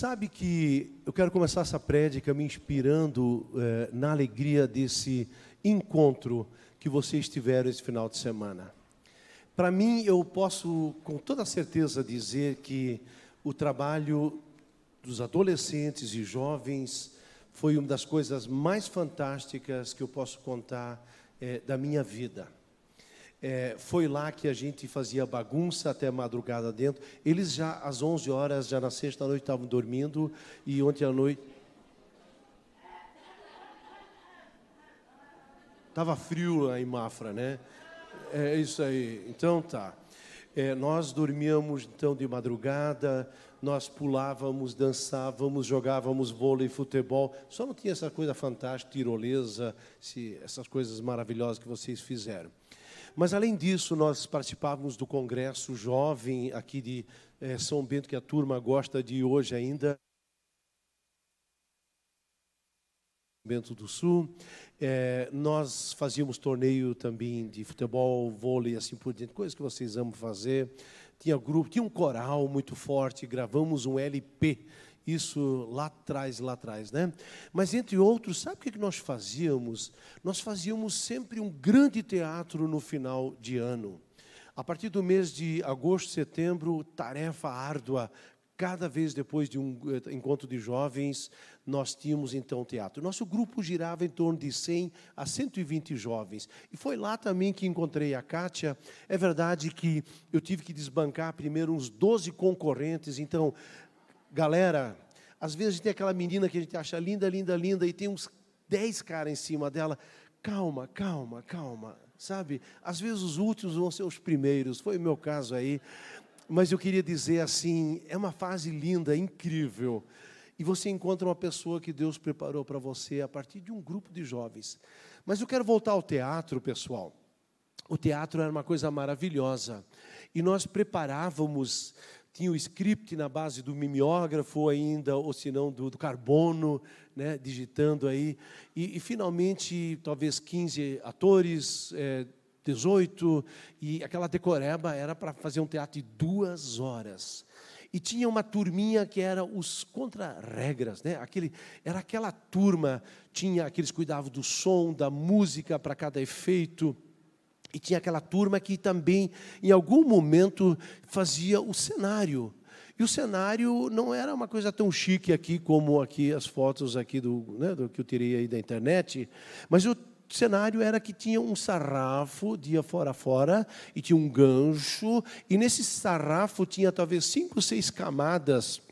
Sabe que eu quero começar essa prédica me inspirando eh, na alegria desse encontro que vocês tiveram esse final de semana. Para mim, eu posso com toda certeza dizer que o trabalho dos adolescentes e jovens foi uma das coisas mais fantásticas que eu posso contar eh, da minha vida. É, foi lá que a gente fazia bagunça até madrugada dentro. Eles já às 11 horas, já na sexta noite, estavam dormindo e ontem à noite estava frio lá em Mafra, né? É isso aí. Então tá. É, nós dormíamos então de madrugada, nós pulávamos, dançávamos, jogávamos vôlei, futebol. Só não tinha essa coisa fantástica, tirolesa, essas coisas maravilhosas que vocês fizeram. Mas, além disso, nós participávamos do congresso jovem aqui de é, São Bento, que a turma gosta de hoje ainda. Bento do Sul. É, nós fazíamos torneio também de futebol, vôlei, assim por diante, coisas que vocês amam fazer. Tinha grupo, tinha um coral muito forte, gravamos um LP isso lá atrás, lá atrás, né? Mas entre outros, sabe o que nós fazíamos? Nós fazíamos sempre um grande teatro no final de ano. A partir do mês de agosto, setembro, tarefa árdua. Cada vez depois de um eh, encontro de jovens, nós tínhamos então teatro. Nosso grupo girava em torno de 100 a 120 jovens. E foi lá também que encontrei a Kátia. É verdade que eu tive que desbancar primeiro uns 12 concorrentes, então galera, às vezes tem aquela menina que a gente acha linda, linda, linda, e tem uns dez caras em cima dela. Calma, calma, calma, sabe? Às vezes os últimos vão ser os primeiros, foi o meu caso aí. Mas eu queria dizer assim: é uma fase linda, incrível. E você encontra uma pessoa que Deus preparou para você a partir de um grupo de jovens. Mas eu quero voltar ao teatro, pessoal. O teatro era uma coisa maravilhosa. E nós preparávamos tinha o script na base do mimeógrafo ainda, ou se não do, do carbono, né, digitando aí. E, e, finalmente, talvez 15 atores, é, 18, e aquela decoreba era para fazer um teatro de duas horas. E tinha uma turminha que era os contra-regras, né? Aquele, era aquela turma, tinha aqueles cuidavam do som, da música para cada efeito. E tinha aquela turma que também, em algum momento, fazia o cenário. E o cenário não era uma coisa tão chique aqui como aqui as fotos aqui do, né, do que eu tirei aí da internet, mas o cenário era que tinha um sarrafo dia fora fora e tinha um gancho e nesse sarrafo tinha talvez cinco, seis camadas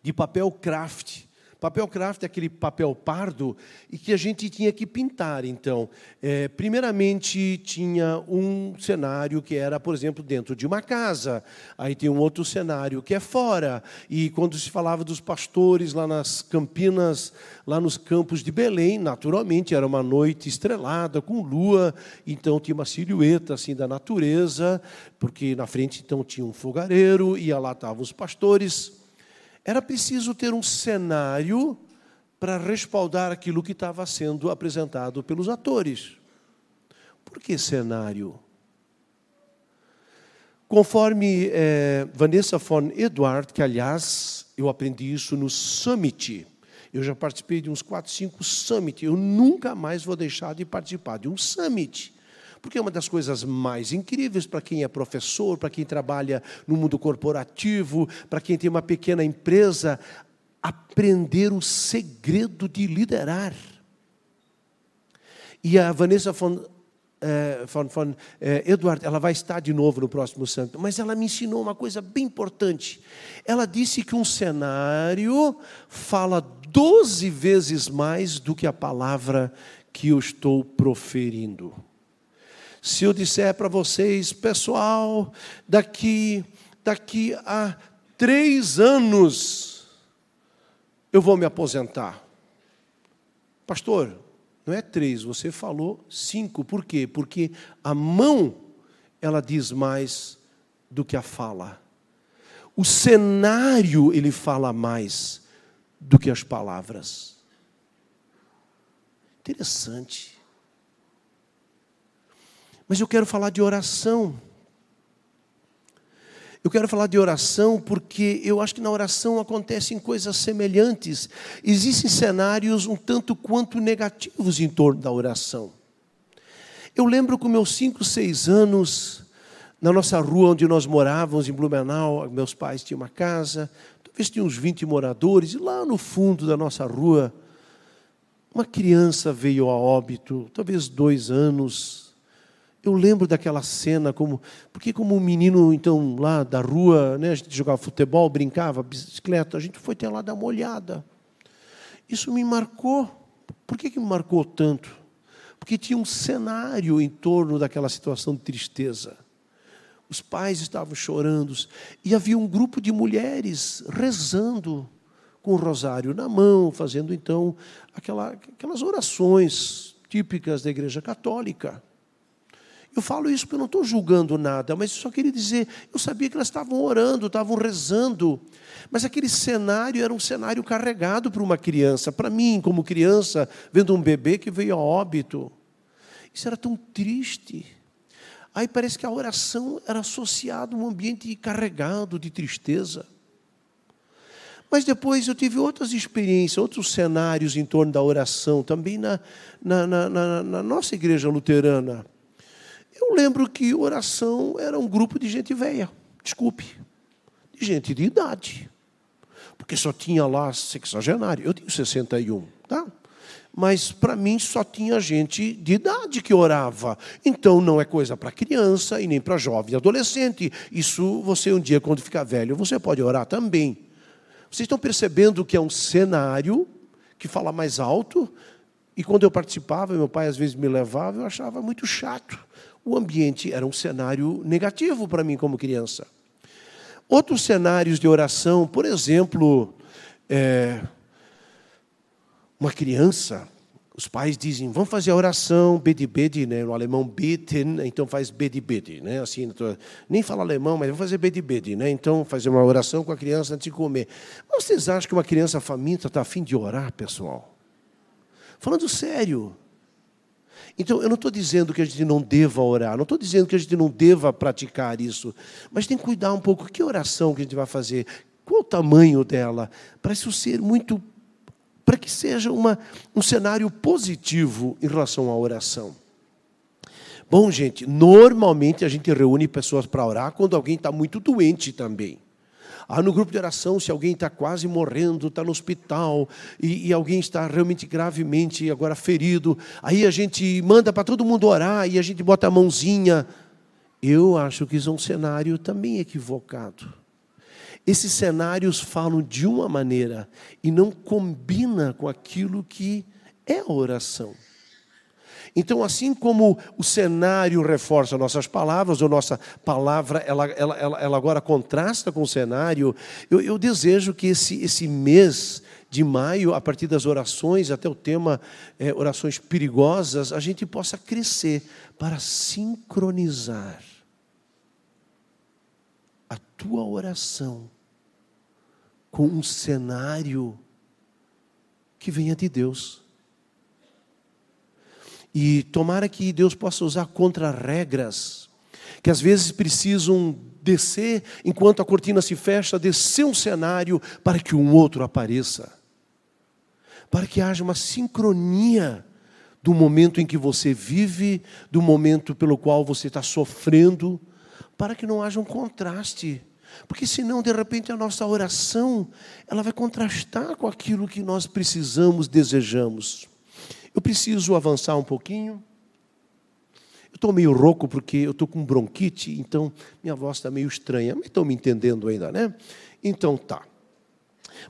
de papel craft Papel craft é aquele papel pardo e que a gente tinha que pintar. Então, é, primeiramente tinha um cenário que era, por exemplo, dentro de uma casa. Aí tem um outro cenário que é fora. E quando se falava dos pastores lá nas Campinas, lá nos campos de Belém, naturalmente era uma noite estrelada com lua. Então tinha uma silhueta assim da natureza, porque na frente então tinha um fogareiro e lá estavam os pastores era preciso ter um cenário para respaldar aquilo que estava sendo apresentado pelos atores. Por que cenário? Conforme é, Vanessa von Edward, que aliás eu aprendi isso no Summit, eu já participei de uns 4, 5 Summit, eu nunca mais vou deixar de participar de um Summit porque é uma das coisas mais incríveis para quem é professor, para quem trabalha no mundo corporativo, para quem tem uma pequena empresa, aprender o segredo de liderar. E a Vanessa von, eh, von, von eh, Edward, ela vai estar de novo no próximo santo, mas ela me ensinou uma coisa bem importante. Ela disse que um cenário fala 12 vezes mais do que a palavra que eu estou proferindo. Se eu disser para vocês, pessoal, daqui, daqui a três anos eu vou me aposentar. Pastor, não é três, você falou cinco. Por quê? Porque a mão, ela diz mais do que a fala. O cenário, ele fala mais do que as palavras. Interessante. Mas eu quero falar de oração. Eu quero falar de oração porque eu acho que na oração acontecem coisas semelhantes. Existem cenários um tanto quanto negativos em torno da oração. Eu lembro com meus cinco, seis anos, na nossa rua onde nós morávamos, em Blumenau, meus pais tinham uma casa, talvez tinha uns 20 moradores, e lá no fundo da nossa rua, uma criança veio a óbito, talvez dois anos, eu lembro daquela cena, como porque como um menino então lá da rua, né, a gente jogava futebol, brincava, bicicleta, a gente foi até lá dar uma olhada. Isso me marcou. Por que, que me marcou tanto? Porque tinha um cenário em torno daquela situação de tristeza. Os pais estavam chorando e havia um grupo de mulheres rezando com o rosário na mão, fazendo então aquela, aquelas orações típicas da Igreja Católica. Eu falo isso porque eu não estou julgando nada, mas eu só queria dizer, eu sabia que elas estavam orando, estavam rezando, mas aquele cenário era um cenário carregado para uma criança. Para mim, como criança, vendo um bebê que veio a óbito, isso era tão triste. Aí parece que a oração era associada a um ambiente carregado de tristeza. Mas depois eu tive outras experiências, outros cenários em torno da oração, também na, na, na, na nossa igreja luterana. Eu lembro que oração era um grupo de gente velha, desculpe, de gente de idade. Porque só tinha lá sexagenário. Eu tenho 61, tá? Mas para mim só tinha gente de idade que orava. Então não é coisa para criança e nem para jovem adolescente. Isso você um dia, quando ficar velho, você pode orar também. Vocês estão percebendo que é um cenário que fala mais alto? E quando eu participava, meu pai às vezes me levava, eu achava muito chato o ambiente era um cenário negativo para mim como criança. Outros cenários de oração, por exemplo, é, uma criança, os pais dizem, vamos fazer a oração bedi-bedi, né? no alemão beten, então faz bedi-bedi, né? assim, nem fala alemão, mas vamos fazer bedi-bedi, né? então fazer uma oração com a criança antes de comer. Vocês acham que uma criança faminta está afim de orar, pessoal? Falando sério, então, eu não estou dizendo que a gente não deva orar, não estou dizendo que a gente não deva praticar isso, mas tem que cuidar um pouco. Que oração que a gente vai fazer? Qual o tamanho dela? Para isso ser muito. para que seja uma, um cenário positivo em relação à oração. Bom, gente, normalmente a gente reúne pessoas para orar quando alguém está muito doente também. Ah, no grupo de oração, se alguém está quase morrendo, está no hospital, e, e, alguém está realmente gravemente agora ferido, aí a gente manda para todo mundo orar e a gente bota a mãozinha. Eu acho que isso é um cenário também equivocado. Esses cenários falam de uma maneira e não combina com aquilo que é a oração. Então, assim como o cenário reforça nossas palavras, ou nossa palavra ela, ela, ela, ela agora contrasta com o cenário, eu, eu desejo que esse, esse mês de maio, a partir das orações, até o tema é, orações perigosas, a gente possa crescer para sincronizar a tua oração com um cenário que venha de Deus. E tomara que Deus possa usar contra-regras, que às vezes precisam descer, enquanto a cortina se fecha, descer um cenário para que um outro apareça. Para que haja uma sincronia do momento em que você vive, do momento pelo qual você está sofrendo, para que não haja um contraste. Porque senão, de repente, a nossa oração, ela vai contrastar com aquilo que nós precisamos, desejamos. Eu preciso avançar um pouquinho. Eu estou meio rouco porque eu estou com bronquite, então minha voz está meio estranha, mas estão me entendendo ainda, né? Então tá.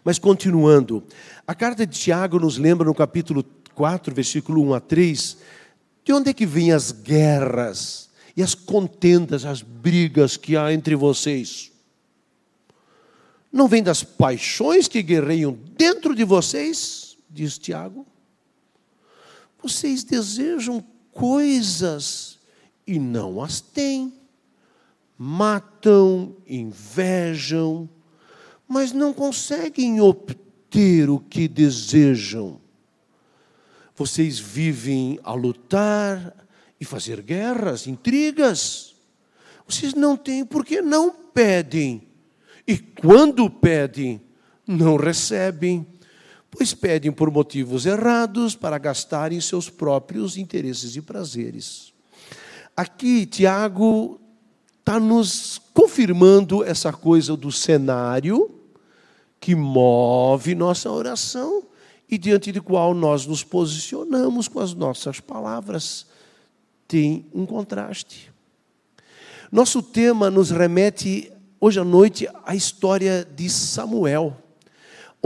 Mas continuando, a carta de Tiago nos lembra no capítulo 4, versículo 1 a 3, de onde é que vêm as guerras e as contendas, as brigas que há entre vocês? Não vem das paixões que guerreiam dentro de vocês, diz Tiago? Vocês desejam coisas e não as têm. Matam, invejam, mas não conseguem obter o que desejam. Vocês vivem a lutar e fazer guerras, intrigas. Vocês não têm porque não pedem, e quando pedem, não recebem, pois pedem por motivos errados para gastarem seus próprios interesses e prazeres. Aqui, Tiago está nos confirmando essa coisa do cenário que move nossa oração e diante do qual nós nos posicionamos com as nossas palavras. Tem um contraste. Nosso tema nos remete hoje à noite à história de Samuel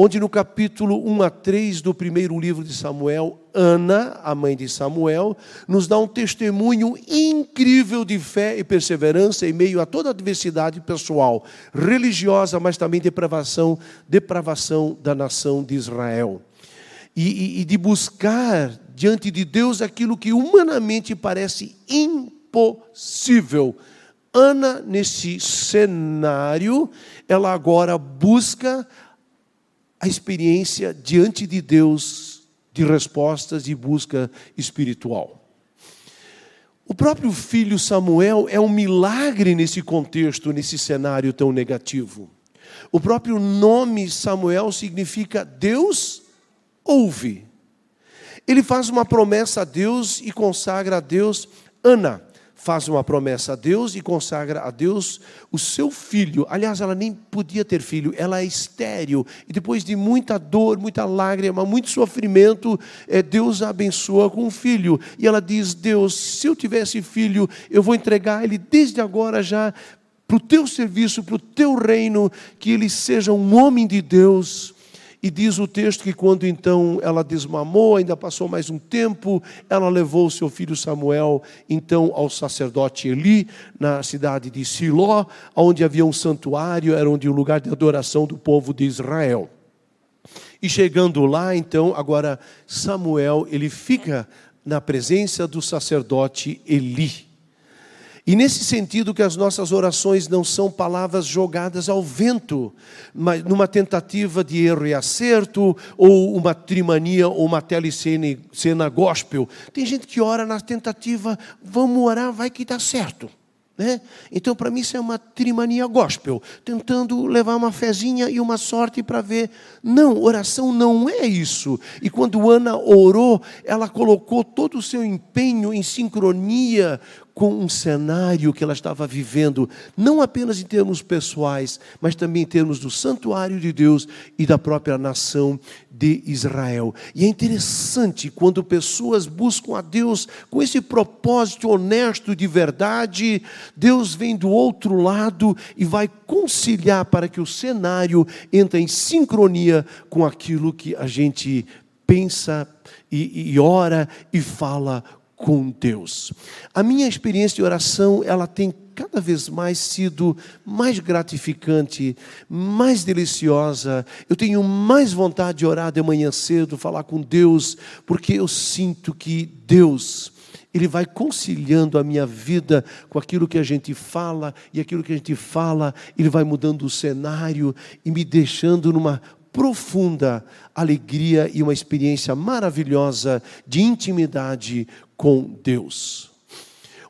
onde no capítulo 1 a 3 do primeiro livro de Samuel, Ana, a mãe de Samuel, nos dá um testemunho incrível de fé e perseverança em meio a toda a adversidade pessoal, religiosa, mas também depravação, depravação da nação de Israel. E, e, e de buscar diante de Deus aquilo que humanamente parece impossível. Ana, nesse cenário, ela agora busca a experiência diante de Deus de respostas e busca espiritual. O próprio filho Samuel é um milagre nesse contexto, nesse cenário tão negativo. O próprio nome Samuel significa Deus ouve. Ele faz uma promessa a Deus e consagra a Deus Ana faz uma promessa a Deus e consagra a Deus o seu filho. Aliás, ela nem podia ter filho, ela é estéril. E depois de muita dor, muita lágrima, muito sofrimento, é, Deus a abençoa com um filho. E ela diz: Deus, se eu tivesse filho, eu vou entregar ele desde agora já para o teu serviço, para o teu reino, que ele seja um homem de Deus e diz o texto que quando então ela desmamou, ainda passou mais um tempo, ela levou seu filho Samuel então ao sacerdote Eli, na cidade de Siló, onde havia um santuário, era onde o lugar de adoração do povo de Israel. E chegando lá, então, agora Samuel, ele fica na presença do sacerdote Eli. E nesse sentido que as nossas orações não são palavras jogadas ao vento, mas numa tentativa de erro e acerto, ou uma trimania, ou uma telecena gospel. Tem gente que ora na tentativa, vamos orar, vai que dá certo. Né? Então, para mim, isso é uma trimania gospel, tentando levar uma fezinha e uma sorte para ver. Não, oração não é isso. E quando Ana orou, ela colocou todo o seu empenho em sincronia com um cenário que ela estava vivendo, não apenas em termos pessoais, mas também em termos do santuário de Deus e da própria nação de Israel. E é interessante quando pessoas buscam a Deus com esse propósito honesto de verdade, Deus vem do outro lado e vai conciliar para que o cenário entre em sincronia com aquilo que a gente pensa e, e ora e fala com Deus. A minha experiência de oração, ela tem cada vez mais sido mais gratificante, mais deliciosa. Eu tenho mais vontade de orar de manhã cedo, falar com Deus, porque eu sinto que Deus ele vai conciliando a minha vida com aquilo que a gente fala, e aquilo que a gente fala, ele vai mudando o cenário e me deixando numa profunda alegria e uma experiência maravilhosa de intimidade com Deus.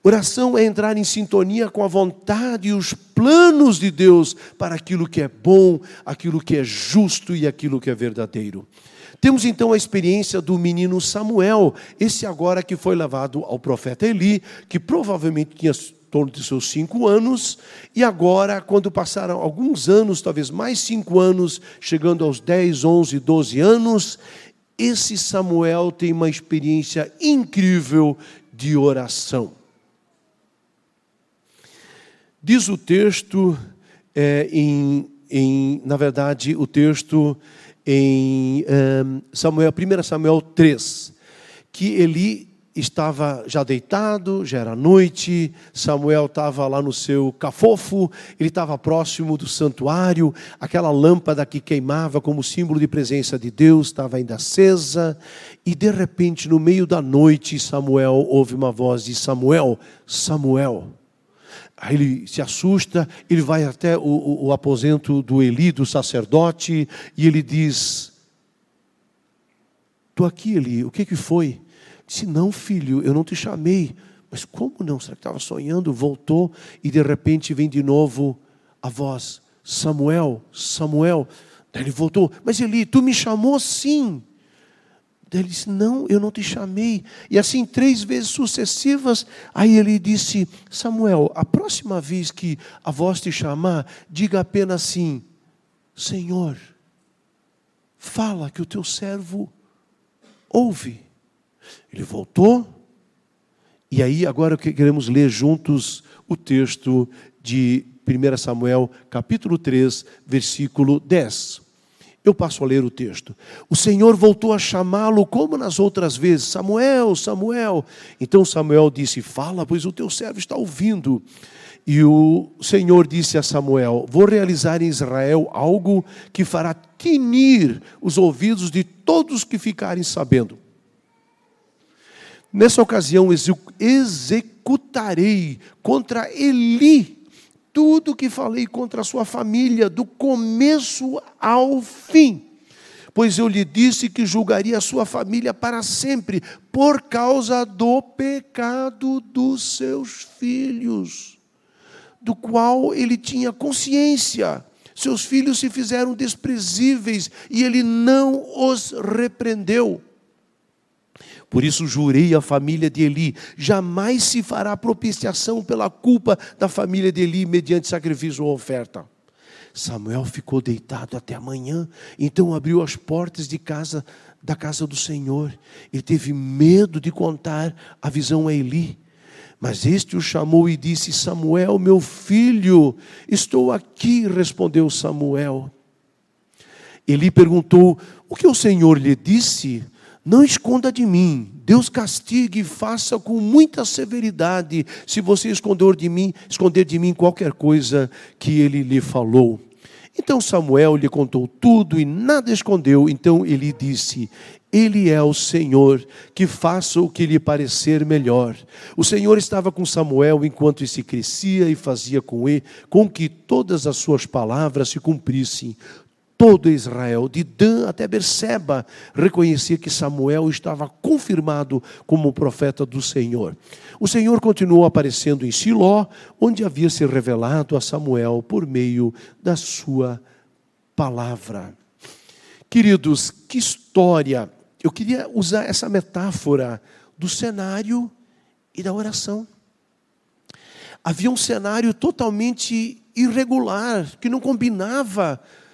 Oração é entrar em sintonia com a vontade e os planos de Deus para aquilo que é bom, aquilo que é justo e aquilo que é verdadeiro. Temos então a experiência do menino Samuel, esse agora que foi levado ao profeta Eli, que provavelmente tinha torno de seus cinco anos, e agora, quando passaram alguns anos, talvez mais cinco anos, chegando aos 10, 11, 12 anos, esse Samuel tem uma experiência incrível de oração. Diz o texto, é, em, em, na verdade, o texto em Samuel, 1 Samuel 3, que Eli estava já deitado, já era noite, Samuel estava lá no seu cafofo, ele estava próximo do santuário, aquela lâmpada que queimava como símbolo de presença de Deus estava ainda acesa, e de repente, no meio da noite, Samuel ouve uma voz de Samuel, Samuel. Aí ele se assusta, ele vai até o, o, o aposento do Eli, do sacerdote, e ele diz: Estou aqui, Eli, o que, que foi? Disse: Não, filho, eu não te chamei. Mas como não? Será que estava sonhando? Voltou e de repente vem de novo a voz: Samuel, Samuel. Daí ele voltou, mas Eli, tu me chamou sim. Daí ele disse: Não, eu não te chamei. E assim, três vezes sucessivas. Aí ele disse: Samuel, a próxima vez que a voz te chamar, diga apenas assim: Senhor, fala que o teu servo ouve. Ele voltou. E aí, agora queremos ler juntos o texto de 1 Samuel, capítulo 3, versículo 10. Eu passo a ler o texto. O Senhor voltou a chamá-lo como nas outras vezes: Samuel, Samuel. Então Samuel disse: Fala, pois o teu servo está ouvindo. E o Senhor disse a Samuel: Vou realizar em Israel algo que fará tinir os ouvidos de todos que ficarem sabendo. Nessa ocasião, executarei contra Eli tudo que falei contra a sua família, do começo ao fim. Pois eu lhe disse que julgaria a sua família para sempre, por causa do pecado dos seus filhos, do qual ele tinha consciência. Seus filhos se fizeram desprezíveis e ele não os repreendeu. Por isso jurei à família de Eli: jamais se fará propiciação pela culpa da família de Eli mediante sacrifício ou oferta. Samuel ficou deitado até amanhã, então abriu as portas de casa da casa do Senhor. Ele teve medo de contar a visão a Eli. Mas este o chamou e disse: Samuel, meu filho, estou aqui, respondeu Samuel. Eli perguntou: O que o Senhor lhe disse? Não esconda de mim. Deus castigue e faça com muita severidade se você esconder de mim, esconder de mim qualquer coisa que ele lhe falou. Então Samuel lhe contou tudo e nada escondeu. Então ele disse: Ele é o Senhor, que faça o que lhe parecer melhor. O Senhor estava com Samuel enquanto esse crescia e fazia com ele com que todas as suas palavras se cumprissem todo Israel, de Dan até Berseba, reconhecia que Samuel estava confirmado como profeta do Senhor. O Senhor continuou aparecendo em Siló, onde havia se revelado a Samuel por meio da sua palavra. Queridos, que história! Eu queria usar essa metáfora do cenário e da oração. Havia um cenário totalmente irregular, que não combinava com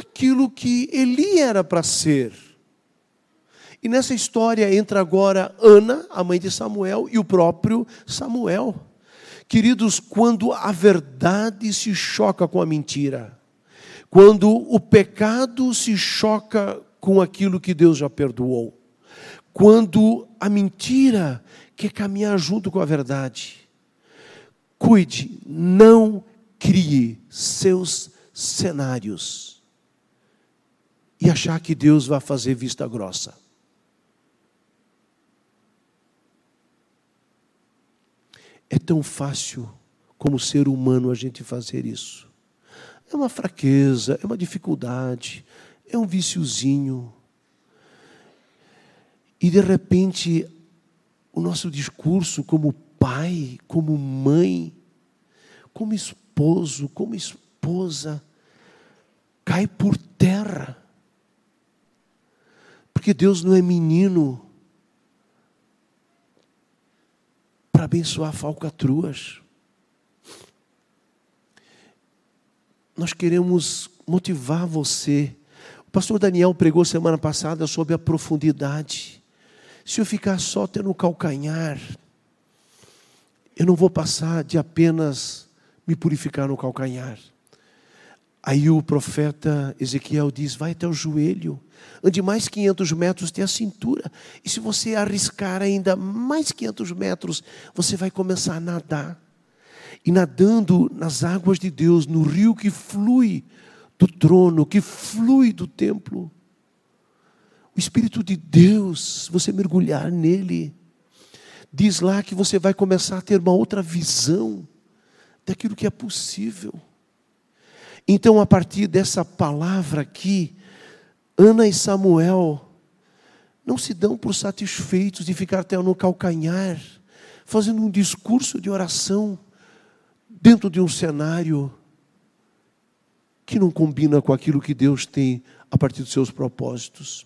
aquilo que Eli era para ser. E nessa história entra agora Ana, a mãe de Samuel, e o próprio Samuel. Queridos, quando a verdade se choca com a mentira, quando o pecado se choca com aquilo que Deus já perdoou, quando a mentira quer caminhar junto com a verdade, cuide, não crie seus cenários e achar que Deus vai fazer vista grossa. É tão fácil como ser humano a gente fazer isso. É uma fraqueza, é uma dificuldade, é um viciozinho. E de repente, o nosso discurso como pai, como mãe, como esposo, como esposa, cai por terra. Porque Deus não é menino para abençoar falcatruas. Nós queremos motivar você. O pastor Daniel pregou semana passada sobre a profundidade. Se eu ficar só tendo calcanhar, eu não vou passar de apenas me purificar no calcanhar. Aí o profeta Ezequiel diz: vai até o joelho, ande mais 500 metros até a cintura. E se você arriscar ainda mais 500 metros, você vai começar a nadar. E nadando nas águas de Deus, no rio que flui do trono, que flui do templo. O Espírito de Deus, você mergulhar nele, diz lá que você vai começar a ter uma outra visão daquilo que é possível. Então, a partir dessa palavra aqui, Ana e Samuel não se dão por satisfeitos de ficar até no calcanhar, fazendo um discurso de oração dentro de um cenário que não combina com aquilo que Deus tem a partir dos seus propósitos.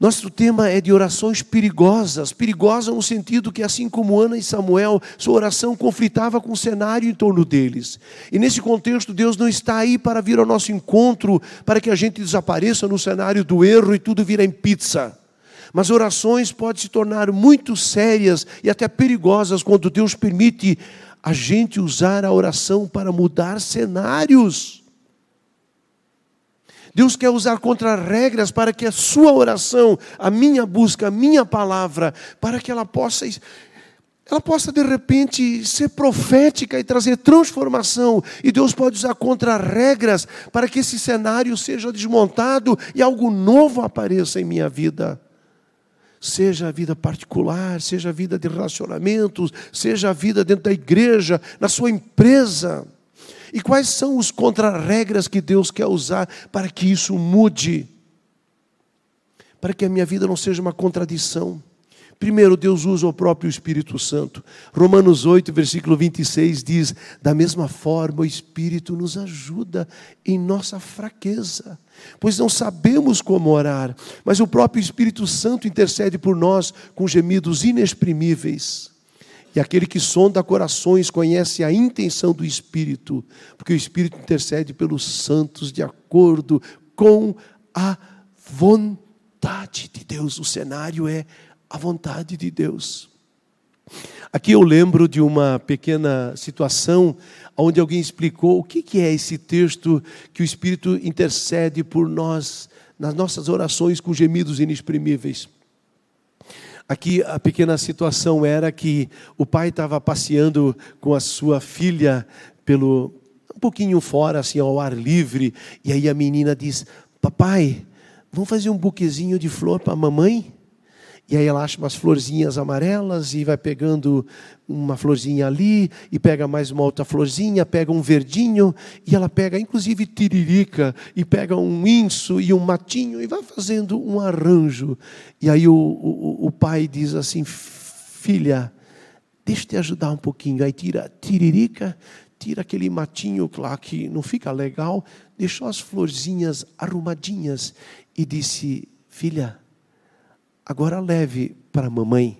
Nosso tema é de orações perigosas, perigosas no sentido que, assim como Ana e Samuel, sua oração conflitava com o cenário em torno deles. E nesse contexto, Deus não está aí para vir ao nosso encontro, para que a gente desapareça no cenário do erro e tudo vira em pizza. Mas orações podem se tornar muito sérias e até perigosas quando Deus permite a gente usar a oração para mudar cenários. Deus quer usar contra-regras para que a sua oração, a minha busca, a minha palavra, para que ela possa ela possa de repente ser profética e trazer transformação. E Deus pode usar contra-regras para que esse cenário seja desmontado e algo novo apareça em minha vida. Seja a vida particular, seja a vida de relacionamentos, seja a vida dentro da igreja, na sua empresa. E quais são os contra-regras que Deus quer usar para que isso mude? Para que a minha vida não seja uma contradição. Primeiro, Deus usa o próprio Espírito Santo. Romanos 8, versículo 26 diz: Da mesma forma, o Espírito nos ajuda em nossa fraqueza, pois não sabemos como orar, mas o próprio Espírito Santo intercede por nós com gemidos inexprimíveis. E aquele que sonda corações conhece a intenção do Espírito, porque o Espírito intercede pelos santos de acordo com a vontade de Deus. O cenário é a vontade de Deus. Aqui eu lembro de uma pequena situação onde alguém explicou o que é esse texto que o Espírito intercede por nós nas nossas orações com gemidos inexprimíveis. Aqui a pequena situação era que o pai estava passeando com a sua filha pelo um pouquinho fora, assim, ao ar livre, e aí a menina diz: Papai, vamos fazer um buquezinho de flor para a mamãe? E aí ela acha umas florzinhas amarelas e vai pegando uma florzinha ali, e pega mais uma outra florzinha, pega um verdinho, e ela pega inclusive tiririca, e pega um inso e um matinho, e vai fazendo um arranjo. E aí o, o, o pai diz assim: Filha, deixa eu te ajudar um pouquinho. Aí tira tiririca, tira aquele matinho lá que não fica legal, deixou as florzinhas arrumadinhas e disse: Filha, agora leve para a mamãe.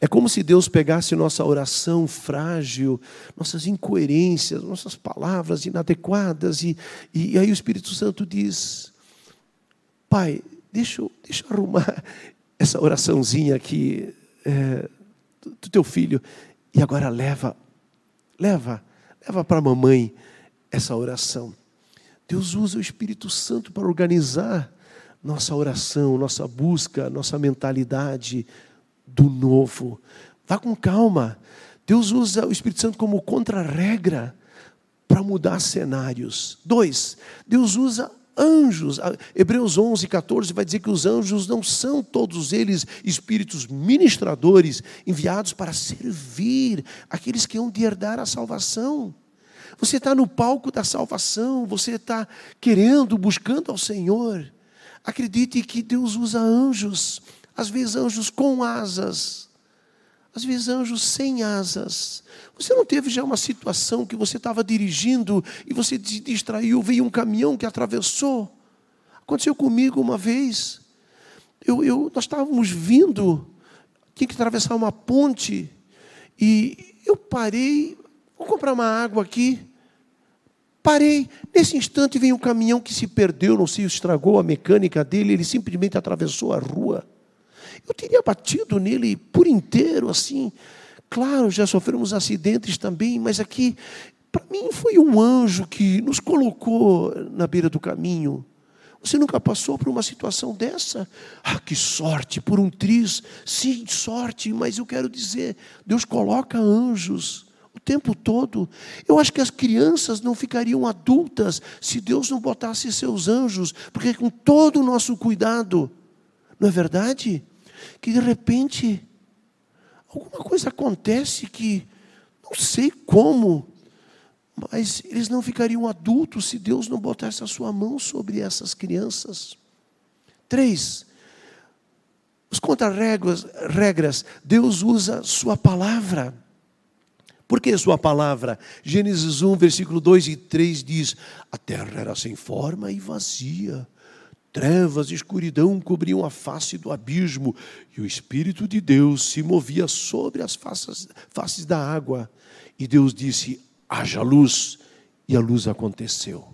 É como se Deus pegasse nossa oração frágil, nossas incoerências, nossas palavras inadequadas, e, e aí o Espírito Santo diz: Pai, deixa deixa eu arrumar essa oraçãozinha aqui é, do teu filho, e agora leva, leva, leva para a mamãe essa oração. Deus usa o Espírito Santo para organizar nossa oração, nossa busca, nossa mentalidade do novo. Vá com calma. Deus usa o Espírito Santo como contra-regra para mudar cenários. Dois, Deus usa anjos. Hebreus 11, 14 vai dizer que os anjos não são todos eles espíritos ministradores enviados para servir aqueles que hão de herdar a salvação. Você está no palco da salvação, você está querendo, buscando ao Senhor. Acredite que Deus usa anjos, às vezes anjos com asas, às vezes anjos sem asas. Você não teve já uma situação que você estava dirigindo e você se distraiu, veio um caminhão que atravessou? Aconteceu comigo uma vez. Eu, eu, nós estávamos vindo, tinha que atravessar uma ponte, e eu parei, vou comprar uma água aqui. Parei. Nesse instante vem um caminhão que se perdeu, não sei, estragou a mecânica dele, ele simplesmente atravessou a rua. Eu teria batido nele por inteiro, assim. Claro, já sofremos acidentes também, mas aqui, para mim, foi um anjo que nos colocou na beira do caminho. Você nunca passou por uma situação dessa? Ah, que sorte, por um triz. Sim, sorte, mas eu quero dizer, Deus coloca anjos tempo todo. Eu acho que as crianças não ficariam adultas se Deus não botasse seus anjos, porque com todo o nosso cuidado, não é verdade? Que de repente alguma coisa acontece que não sei como, mas eles não ficariam adultos se Deus não botasse a sua mão sobre essas crianças. Três, os contra-regras, Deus usa sua palavra Porque sua palavra, Gênesis 1, versículo 2 e 3 diz: A terra era sem forma e vazia. Trevas e escuridão cobriam a face do abismo, e o Espírito de Deus se movia sobre as faces, faces da água. E Deus disse: haja luz, e a luz aconteceu.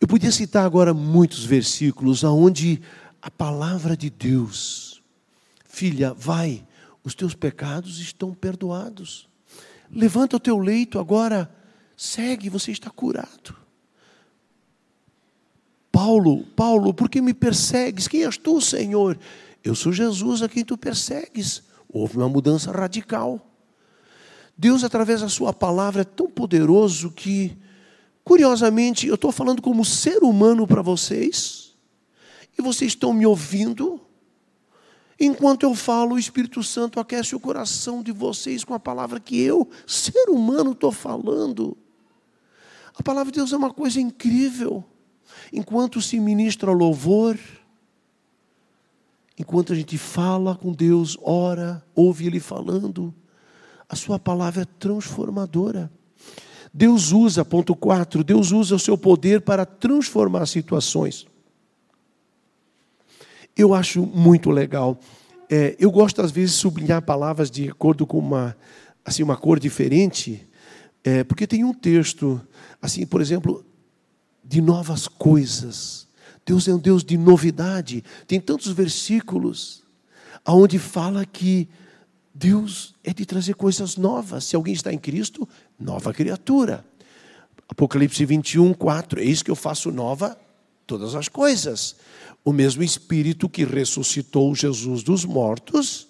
Eu podia citar agora muitos versículos onde a palavra de Deus, filha, vai, os teus pecados estão perdoados. Levanta o teu leito agora, segue, você está curado. Paulo, Paulo, por que me persegues? Quem és tu, Senhor? Eu sou Jesus a quem tu persegues. Houve uma mudança radical. Deus, através da Sua palavra, é tão poderoso que, curiosamente, eu estou falando como ser humano para vocês, e vocês estão me ouvindo. Enquanto eu falo, o Espírito Santo aquece o coração de vocês com a palavra que eu, ser humano, estou falando. A palavra de Deus é uma coisa incrível. Enquanto se ministra louvor, enquanto a gente fala com Deus, ora, ouve Ele falando, a sua palavra é transformadora. Deus usa, ponto 4, Deus usa o seu poder para transformar situações. Eu acho muito legal. É, eu gosto, às vezes, de sublinhar palavras de acordo com uma, assim, uma cor diferente, é, porque tem um texto, assim, por exemplo, de novas coisas. Deus é um Deus de novidade. Tem tantos versículos aonde fala que Deus é de trazer coisas novas. Se alguém está em Cristo, nova criatura. Apocalipse 21, 4. Eis que eu faço nova todas as coisas. O mesmo Espírito que ressuscitou Jesus dos mortos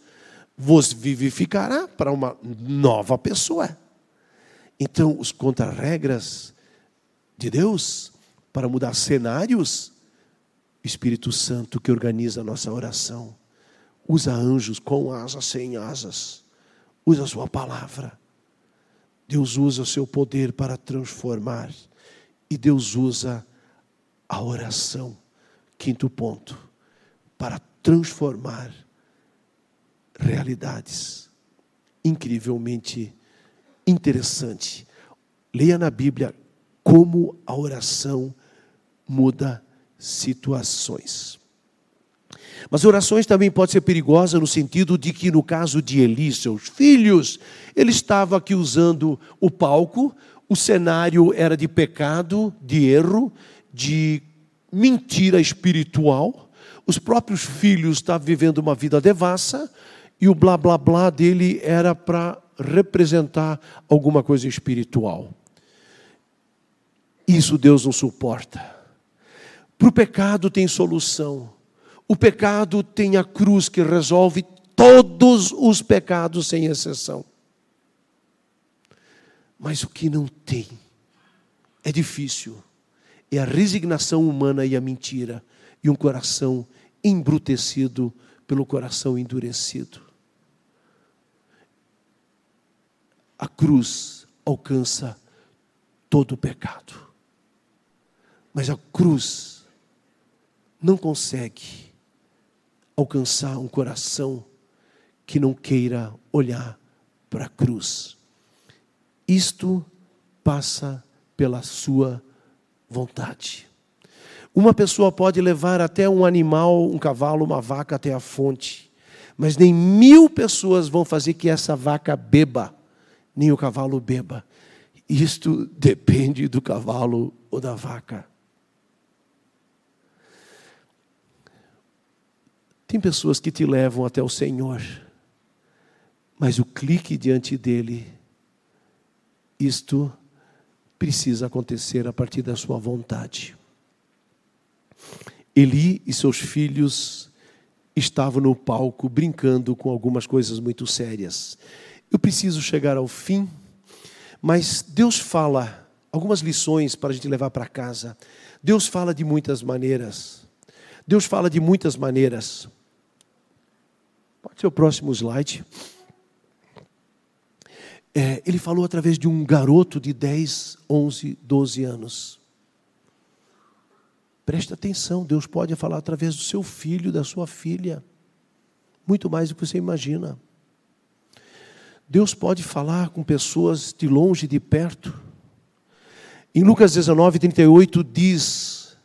vos vivificará para uma nova pessoa. Então, os contra-regras de Deus para mudar cenários, Espírito Santo que organiza a nossa oração usa anjos com asas, sem asas. Usa a sua palavra. Deus usa o seu poder para transformar. E Deus usa a oração, quinto ponto, para transformar realidades. Incrivelmente interessante. Leia na Bíblia como a oração muda situações. Mas orações também pode ser perigosa no sentido de que no caso de Eli, seus filhos, ele estava aqui usando o palco, o cenário era de pecado, de erro, de mentira espiritual. Os próprios filhos estavam vivendo uma vida devassa e o blá blá blá dele era para representar alguma coisa espiritual. Isso Deus não suporta. Para o pecado tem solução. O pecado tem a cruz que resolve todos os pecados sem exceção. Mas o que não tem é difícil. É a resignação humana e a mentira e um coração embrutecido pelo coração endurecido. A cruz alcança todo o pecado. Mas a cruz não consegue alcançar um coração que não queira olhar para a cruz. Isto passa pela sua vontade. Uma pessoa pode levar até um animal, um cavalo, uma vaca até a fonte, mas nem mil pessoas vão fazer que essa vaca beba, nem o cavalo beba. Isto depende do cavalo ou da vaca. Tem pessoas que te levam até o Senhor, mas o clique diante dele, isto precisa acontecer a partir da sua vontade. Eli e seus filhos estavam no palco brincando com algumas coisas muito sérias. Eu preciso chegar ao fim, mas Deus fala algumas lições para a gente levar para casa. Deus fala de muitas maneiras. Deus fala de muitas maneiras. Pode ser o próximo slide. É, ele falou através de um garoto de 10, 11, 12 anos. Preste atenção, Deus pode falar através do seu filho, da sua filha. Muito mais do que você imagina. Deus pode falar com pessoas de longe e de perto. Em Lucas 19, 38 diz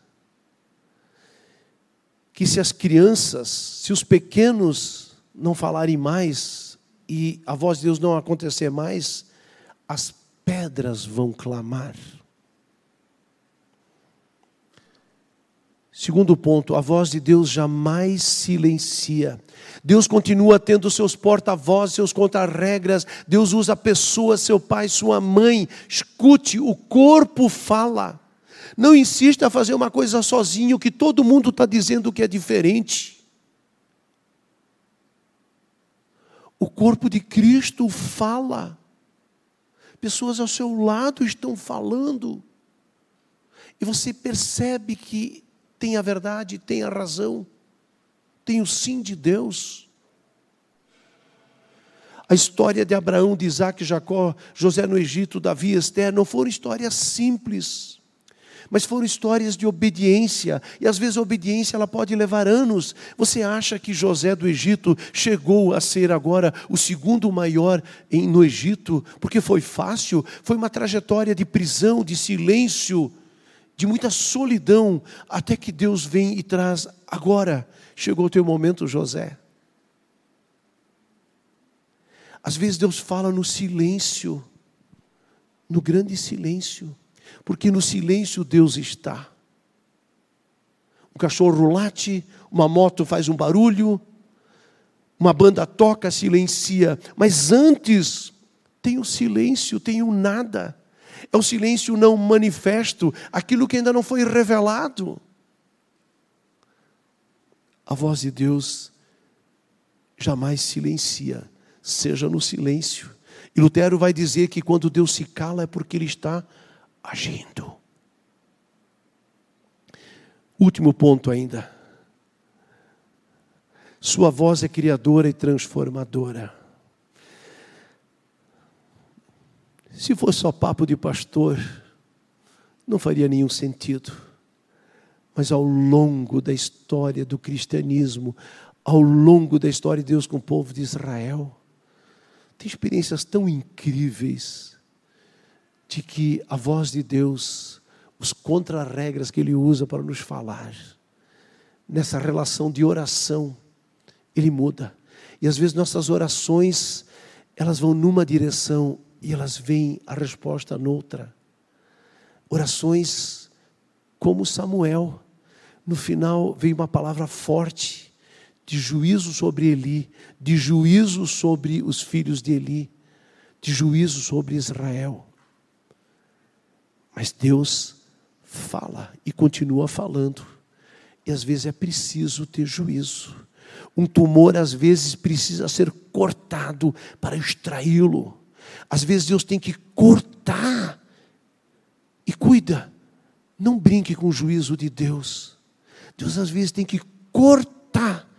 que se as crianças, se os pequenos não falarem mais e a voz de Deus não acontecer mais, as pedras vão clamar. Segundo ponto, a voz de Deus jamais silencia. Deus continua tendo seus porta-vozes, seus contra-regras. Deus usa pessoas, seu pai, sua mãe. Escute, o corpo fala. Não insista a fazer uma coisa sozinho, que todo mundo está dizendo que é diferente. O corpo de Cristo fala. Pessoas ao seu lado estão falando. E você percebe que tem a verdade, tem a razão, tem o sim de Deus. A história de Abraão, de Isaac, Jacó, José no Egito, Davi, Esther, não foram histórias simples, mas foram histórias de obediência, e às vezes a obediência ela pode levar anos. Você acha que José do Egito chegou a ser agora o segundo maior em, no Egito, porque foi fácil? Foi uma trajetória de prisão, de silêncio, de muita solidão, até que Deus vem e traz. Agora chegou o teu momento, José. Às vezes Deus fala no silêncio, no grande silêncio, porque no silêncio Deus está. Um cachorro late, uma moto faz um barulho, uma banda toca, silencia, mas antes tem o silêncio, tem o nada. É o silêncio não manifesto, aquilo que ainda não foi revelado. A voz de Deus jamais silencia, seja no silêncio. E Lutero vai dizer que quando Deus se cala é porque Ele está agindo. Último ponto ainda. Sua voz é criadora e transformadora. Se fosse só papo de pastor, não faria nenhum sentido. Mas ao longo da história do cristianismo, ao longo da história de Deus com o povo de Israel, tem experiências tão incríveis de que a voz de Deus, os contra-regras que Ele usa para nos falar, nessa relação de oração, Ele muda. E às vezes nossas orações, elas vão numa direção e elas veem a resposta noutra. Orações como Samuel. No final veio uma palavra forte de juízo sobre Eli, de juízo sobre os filhos de Eli, de juízo sobre Israel. Mas Deus fala e continua falando. E às vezes é preciso ter juízo. Um tumor às vezes precisa ser cortado para extraí-lo. Às vezes Deus tem que cortar. E cuida, não brinque com o juízo de Deus. Deus às vezes tem que cortar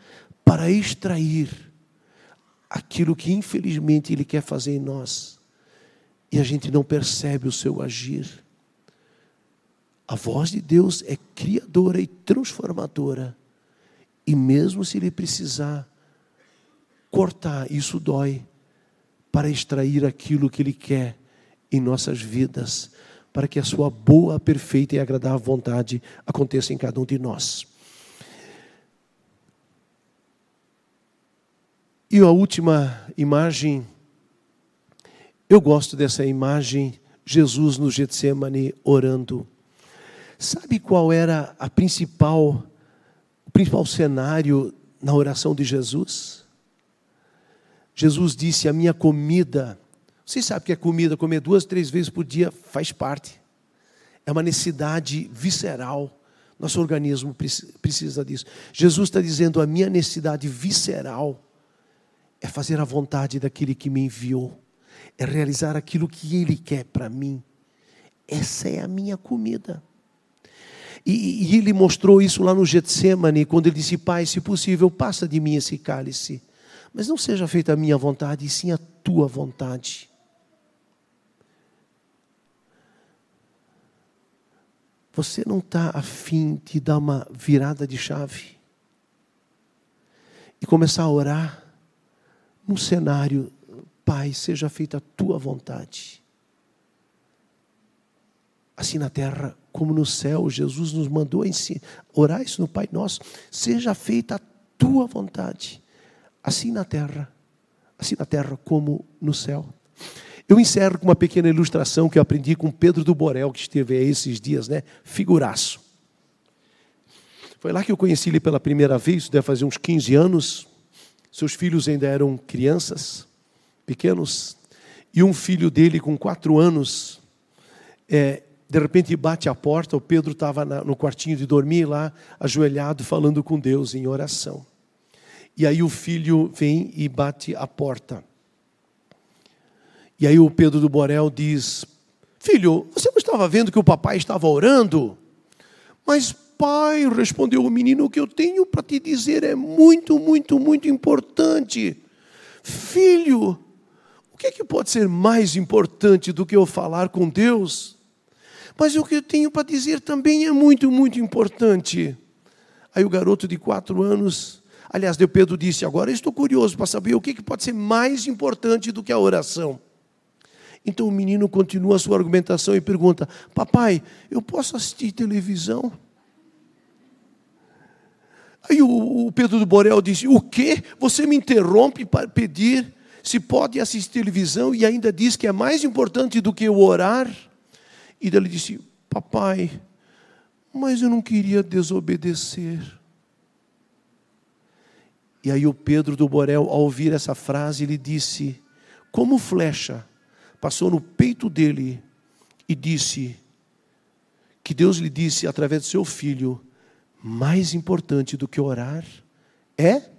para extrair aquilo que infelizmente Ele quer fazer em nós. E a gente não percebe o seu agir. A voz de Deus é criadora e transformadora. E mesmo se Ele precisar cortar, isso dói para extrair aquilo que Ele quer em nossas vidas, para que a Sua boa, perfeita e agradável vontade aconteça em cada um de nós. E a última imagem, eu gosto dessa imagem, Jesus no Getsemane orando. Sabe qual era a principal, o principal cenário na oração de Jesus? Jesus disse: A minha comida. Vocês sabem que a comida, comer duas, três vezes por dia, faz parte. É uma necessidade visceral. Nosso organismo precisa disso. Jesus está dizendo: a minha necessidade visceral é fazer a vontade daquele que me enviou, é realizar aquilo que ele quer para mim. Essa é a minha comida. E, e, ele mostrou isso lá no Getsemane, quando ele disse: Pai, se possível, passa de mim esse cálice. Mas não seja feita a minha vontade, e sim a tua vontade. Você não está afim de dar uma virada de chave e começar a orar num cenário Pai, seja feita a tua vontade. Assim na terra como no céu, Jesus nos mandou ensinar, orar isso no Pai Nosso. Seja feita a tua vontade, assim na terra, assim na terra como no céu. Eu encerro com uma pequena ilustração que eu aprendi com Pedro do Borel, que esteve aí esses dias, né? Figuraço. Foi lá que eu conheci ele pela primeira vez, deve fazer uns 15 anos. Seus filhos ainda eram crianças, pequenos. E um filho dele, com quatro anos, é, de repente bate a porta. O Pedro estava no quartinho de dormir lá, ajoelhado, falando com Deus em oração. E aí o filho vem e bate a porta. E aí o Pedro do Borel diz: Filho, você não estava vendo que o papai estava orando? Mas, pai, respondeu o menino, o que eu tenho para te dizer é muito, muito, muito importante. Filho, o que, é que pode ser mais importante do que eu falar com Deus? Mas o que eu tenho para dizer também é muito, muito importante. Aí o garoto de quatro anos, aliás, o Pedro disse: Agora estou curioso para saber o que, que pode ser mais importante do que a oração. Então o menino continua a sua argumentação e pergunta: Papai, eu posso assistir televisão? Aí o, Pedro do Borel disse: O quê? Você me interrompe para pedir se pode assistir televisão e ainda diz que é mais importante do que o orar? E ele disse: Papai, mas eu não queria desobedecer. E aí o Pedro do Borel, ao ouvir essa frase, ele disse: Como flecha passou no peito dele e disse que Deus lhe disse através do seu filho: mais importante do que orar é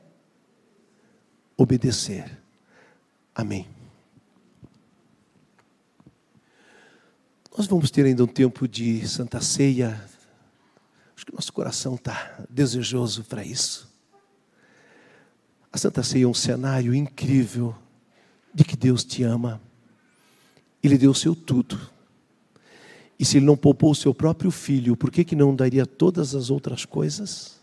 obedecer. Amém. Nós vamos ter ainda um tempo de santa ceia. Acho que nosso coração está desejoso para isso. A santa ceia é um cenário incrível de que Deus te ama. Ele deu o seu tudo. E se ele não poupou o seu próprio filho, por que, que não daria todas as outras coisas?